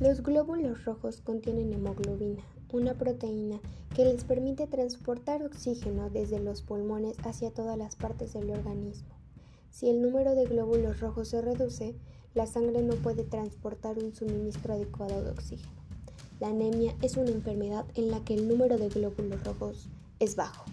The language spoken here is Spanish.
Los glóbulos rojos contienen hemoglobina, una proteína que les permite transportar oxígeno desde los pulmones hacia todas las partes del organismo. Si el número de glóbulos rojos se reduce, la sangre no puede transportar un suministro adecuado de oxígeno. La anemia es una enfermedad en la que el número de glóbulos rojos es bajo.